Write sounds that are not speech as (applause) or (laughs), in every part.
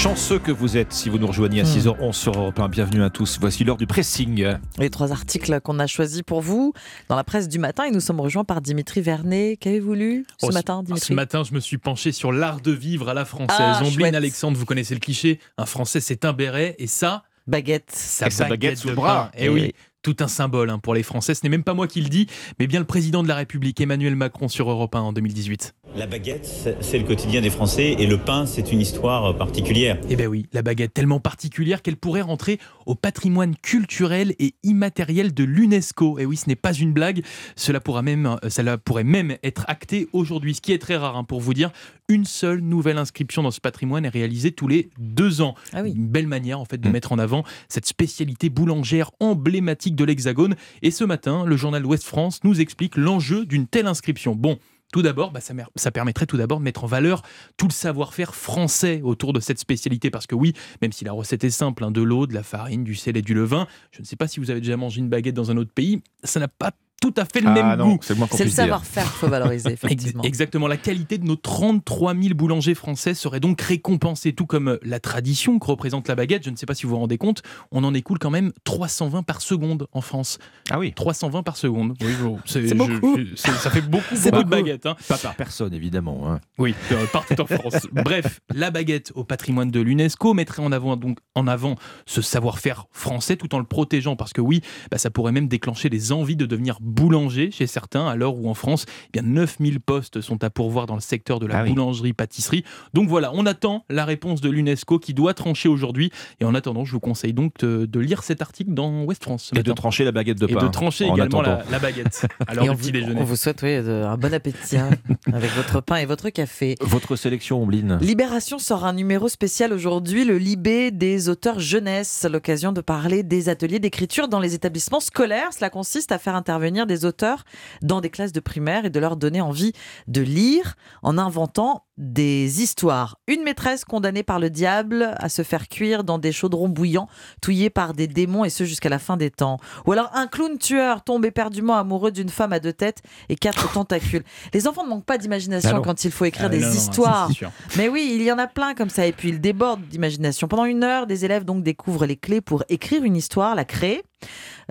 Chanceux que vous êtes si vous nous rejoignez à 6h11 sur Europe 1. Bienvenue à tous. Voici l'heure du pressing. Les trois articles qu'on a choisis pour vous dans la presse du matin et nous sommes rejoints par Dimitri Vernet. Qu'avez-vous lu ce Oh, matin, Dimitri Ce matin, je me suis penché sur l'art de vivre à la française. Ah, Ombline. Alexandre, vous connaissez le cliché Un Français, c'est un béret et ça, Baguette. sa Et sa baguette sous le bras. Et oui, tout un symbole hein, pour les Français. Ce n'est même pas moi qui le dis, mais bien le président de la République, Emmanuel Macron, sur Europe 1 en 2018. La baguette, c'est- le quotidien des Français et le pain, c'est une histoire particulière. Eh ben oui, la baguette tellement particulière qu'elle pourrait rentrer au patrimoine culturel et immatériel de l'UNESCO. Et oui, ce n'est pas une blague. Cela, pourra même, euh, cela pourrait même être acté aujourd'hui, ce qui est très rare hein, pour vous dire. Une seule nouvelle inscription dans ce patrimoine est réalisée tous les deux ans. Ah oui. Une belle manière en fait de Mm. mettre en avant cette spécialité boulangère emblématique de l'Hexagone. Et ce matin, le journal Ouest France nous explique l'enjeu d'une telle inscription. Bon. Tout d'abord, bah, ça, permettrait tout d'abord de mettre en valeur tout le savoir-faire français autour de cette spécialité. Parce que oui, même si la recette est simple, hein, de l'eau, de la farine, du sel et du levain, je ne sais pas si vous avez déjà mangé une baguette dans un autre pays, ça n'a pas tout à fait le Ah même non, goût. c'est le savoir-faire qu'il faut valoriser, (laughs) effectivement. Exactement. La qualité de nos 33 000 boulangers français serait donc récompensée, tout comme euh, la tradition que représente la baguette. Je ne sais pas si vous vous rendez compte, on en écoule quand même 320 par seconde en France. Ah oui, 320 par seconde. Oui, (laughs) C'est beaucoup. je- ça fait beaucoup, C'est beaucoup de beaucoup. baguettes. hein. pas par personne évidemment. hein. Oui, euh, partout en France. (laughs) Bref, la baguette au patrimoine de l'UNESCO mettrait en avant, donc, en avant ce savoir-faire français tout en le protégeant parce que oui, bah, ça pourrait même déclencher des envies de devenir boulanger chez certains à l'heure où en France, eh bien 9000 postes sont à pourvoir dans le secteur de la Ah oui. boulangerie-pâtisserie. Donc voilà, on attend la réponse de l'UNESCO qui doit trancher aujourd'hui. Et en attendant, je vous conseille donc de, de lire cet article dans West France. ce Et de trancher la baguette de Et pain. de trancher en également la, la baguette (laughs) Et du on, petit vous, déjeuner. on vous souhaite oui, un bon appétit hein, (laughs) avec votre pain et votre café. Votre sélection, Ombline. Libération sort un numéro spécial aujourd'hui, le Libé des auteurs jeunesse, l'occasion de parler des ateliers d'écriture dans les établissements scolaires. Cela consiste à faire intervenir des auteurs dans des classes de primaire et de leur donner envie de lire en inventant des histoires. Une maîtresse condamnée par le diable à se faire cuire dans des chaudrons bouillants, touillés par des démons et ce jusqu'à la fin des temps. Ou alors un clown tueur tombe éperdument amoureux d'une femme à deux têtes et quatre (laughs) tentacules. Les enfants ne manquent pas Ah d'imagination non. quand il faut écrire Ah, des non, non, non, histoires. Mais oui, il y en a plein comme ça. Et puis, ils débordent d'imagination. Pendant une heure, des élèves donc découvrent les clés pour écrire une histoire, la créer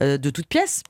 euh, de toutes pièces.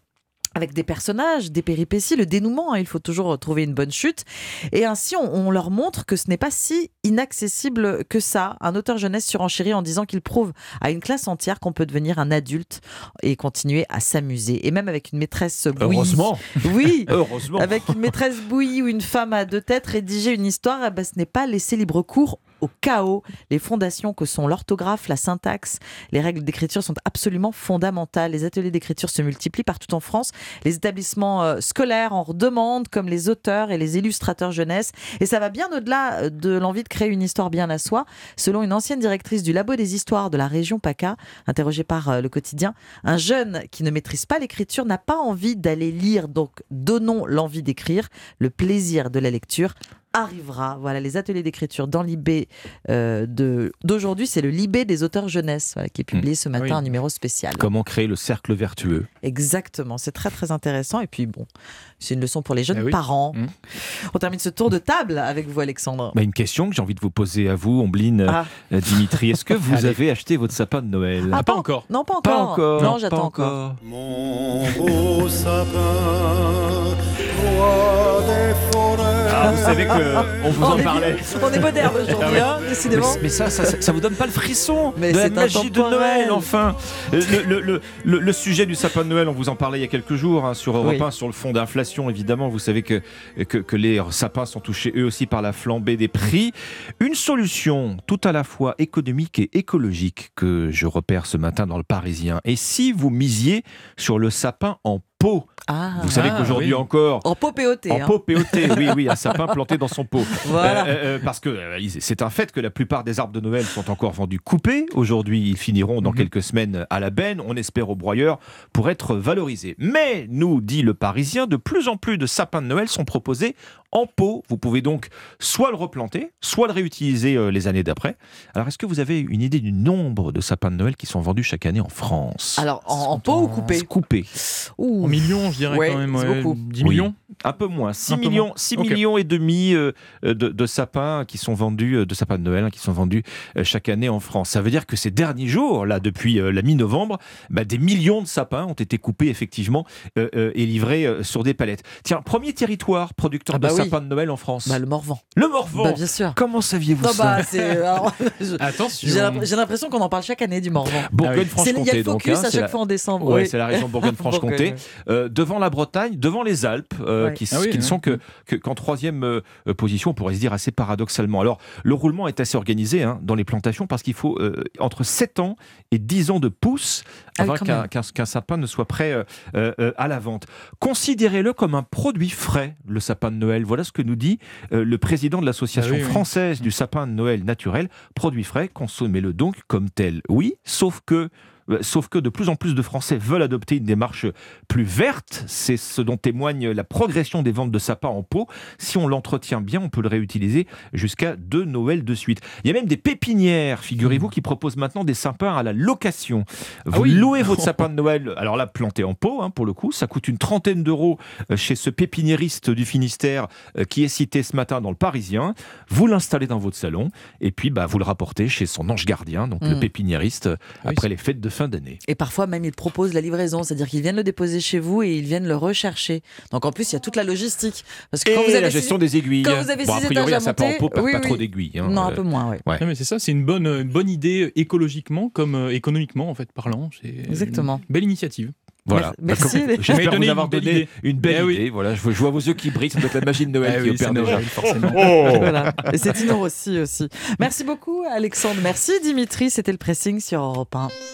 Avec des personnages, des péripéties, le dénouement, hein, il faut toujours trouver une bonne chute. Et ainsi, on, on leur montre que ce n'est pas si inaccessible que ça. Un auteur jeunesse surenchérit en disant qu'il prouve à une classe entière qu'on peut devenir un adulte et continuer à s'amuser. Et même avec une maîtresse bouillie. Heureusement. Oui, (laughs) Heureusement. avec une maîtresse bouillie ou une femme à deux têtes, rédiger une histoire, eh ben, ce n'est pas laisser libre cours au chaos. Les fondations que sont l'orthographe, la syntaxe, les règles d'écriture sont absolument fondamentales. Les ateliers d'écriture se multiplient partout en France. Les établissements euh, scolaires en redemandent, comme les auteurs et les illustrateurs jeunesse. Et ça va bien au-delà euh, de l'envie de créer une histoire bien à soi. Selon une ancienne directrice du Labo des histoires de la région PACA, interrogée par euh, le quotidien, un jeune qui ne maîtrise pas l'écriture n'a pas envie d'aller lire. Donc, donnons l'envie d'écrire, le plaisir de la lecture arrivera. Voilà, les ateliers d'écriture dans l'IB euh, de- d'aujourd'hui, c'est le Libé des auteurs jeunesse voilà, qui est publié ce matin, Oui. un numéro spécial. Comment créer le cercle vertueux Exactement, c'est très très intéressant. Et puis bon, c'est une leçon pour les jeunes Eh oui. parents. Mmh. On termine ce tour de table avec vous, Alexandre. Bah, Une question que j'ai envie de vous poser à vous, Ombline, Ah. euh, Dimitri. Est-ce que (laughs) vous Allez. avez acheté votre sapin de Noël Ah, pas encore. Non, pas encore. Pas encore. Non, pas j'attends encore. Mon beau sapin, roi des forêts. Ah, vous savez que on vous en on, est, parlait. (laughs) on est moderne aujourd'hui, Ah ouais. hein, décidément. Mais, mais ça, ça, vous donne pas le frisson Mais de la magie de. Noël, enfin le, le- le- le- le sujet du sapin de Noël, on vous en parlait il y a quelques jours hein, sur Europe Oui. 1, sur le fond d'inflation, évidemment. Vous savez que, que, que les sapins sont touchés eux aussi par la flambée des prix. Une solution tout à la fois économique et écologique que je repère ce matin dans le Parisien. Et si vous misiez sur le sapin en pot Ah, Vous savez Ah, qu'aujourd'hui oui. encore, en pot POT. en hein. pot POT, oui, oui, un sapin (laughs) planté dans son pot. Voilà. Euh, euh, parce que euh, c'est un fait que la plupart des arbres de Noël sont encore vendus coupés. Aujourd'hui, ils finiront dans Mhm. quelques semaines à la benne, on espère au broyeur, pour être valorisés. Mais, nous dit le Parisien, de plus en plus de sapins de Noël sont proposés en pot. Vous pouvez donc soit le replanter, soit le réutiliser euh, les années d'après. Alors, est-ce que vous avez une idée du nombre de sapins de Noël qui sont vendus chaque année en France? Alors, en, en pot ou coupé Coupés. Ouh, millions, je dirais Ouais, quand même. beaucoup. 10 Oui. millions Un peu moins, 6 Un peu millions, moins. 6 Ok. millions et demi euh, de, de sapins qui sont vendus, euh, de sapins de Noël hein, qui sont vendus euh, chaque année en France. Ça veut dire que ces derniers jours, là, depuis euh, la mi-novembre, bah, des millions de sapins ont été coupés effectivement euh, euh, et livrés euh, sur des palettes. Tiens, premier territoire producteur Ah bah de oui. sapins de Noël en France. Bah, le Morvan. le Morvan. Bah, bien sûr. Comment saviez-vous ça bah, c'est. alors, (laughs) je- Attention. J'ai l'imp- j'ai l'impression qu'on en parle chaque année du Morvan. C'est- Il y a Bourgogne-Franche-Comté, le donc. focus hein, à chaque la- fois en décembre. Ouais, oui. c'est la région Bourgogne-Franche-Comté. (laughs) Bourgogne, Euh, devant la Bretagne, devant les Alpes, euh, Ouais. qui, Ah oui, qui ne ouais. sont que, que- qu'en troisième euh, position, on pourrait se dire assez paradoxalement. Alors, le roulement est assez organisé hein, dans les plantations parce qu'il faut euh, entre 7 ans et 10 ans de pousse Ah oui, avant qu'un, même. qu'un- qu'un sapin ne soit prêt euh, à la vente. Considérez-le comme un produit frais, le sapin de Noël. Voilà ce que nous dit euh, le président de l'association Ah oui, oui. française du sapin de Noël naturel. Produit frais, consommez-le donc comme tel. Oui, sauf que Sauf que de plus en plus de Français veulent adopter une démarche plus verte. C'est ce dont témoigne la progression des ventes de sapins en pot. Si on l'entretient bien, on peut le réutiliser jusqu'à deux Noëls de suite. Il y a même des pépinières, figurez-vous, qui proposent maintenant des sapins à la location. Vous Ah oui. louez votre (laughs) sapin de Noël, alors là, planté en pot, hein, pour le coup, ça coûte une trentaine d'euros euh, chez ce pépiniériste du Finistère euh, qui est cité ce matin dans le Parisien. Vous l'installez dans votre salon et puis bah, vous le rapportez chez son ange gardien, donc le Mm. pépiniériste, euh, Oui, après les fêtes de fin d'année. Et parfois même ils proposent la livraison, c'est-à-dire qu'ils viennent le déposer chez vous et ils viennent le rechercher. Donc en plus il y a toute la logistique. Parce que Et quand vous avez la six- gestion des aiguilles. quand vous avez bon, a six priori, étages à un sapin en monter, perd oui, pas oui. trop d'aiguilles. hein. Non, un Euh, peu moins, oui. Ouais. Non, mais c'est ça, c'est une bonne, une bonne idée écologiquement comme euh, économiquement en fait parlant. C'est Exactement. Une belle initiative. Voilà. Merci, Bah, J'espère vous avoir donné idée. une belle Eh oui. idée. Voilà, je vois, je vois vos yeux qui brillent. Ça doit être la magie de Noël Ah qui oui, opère c'est déjà. Noël, forcément. Voilà. Et c'est Tino Rossi aussi. Merci beaucoup Alexandre. Merci Dimitri. C'était le pressing sur Europe 1.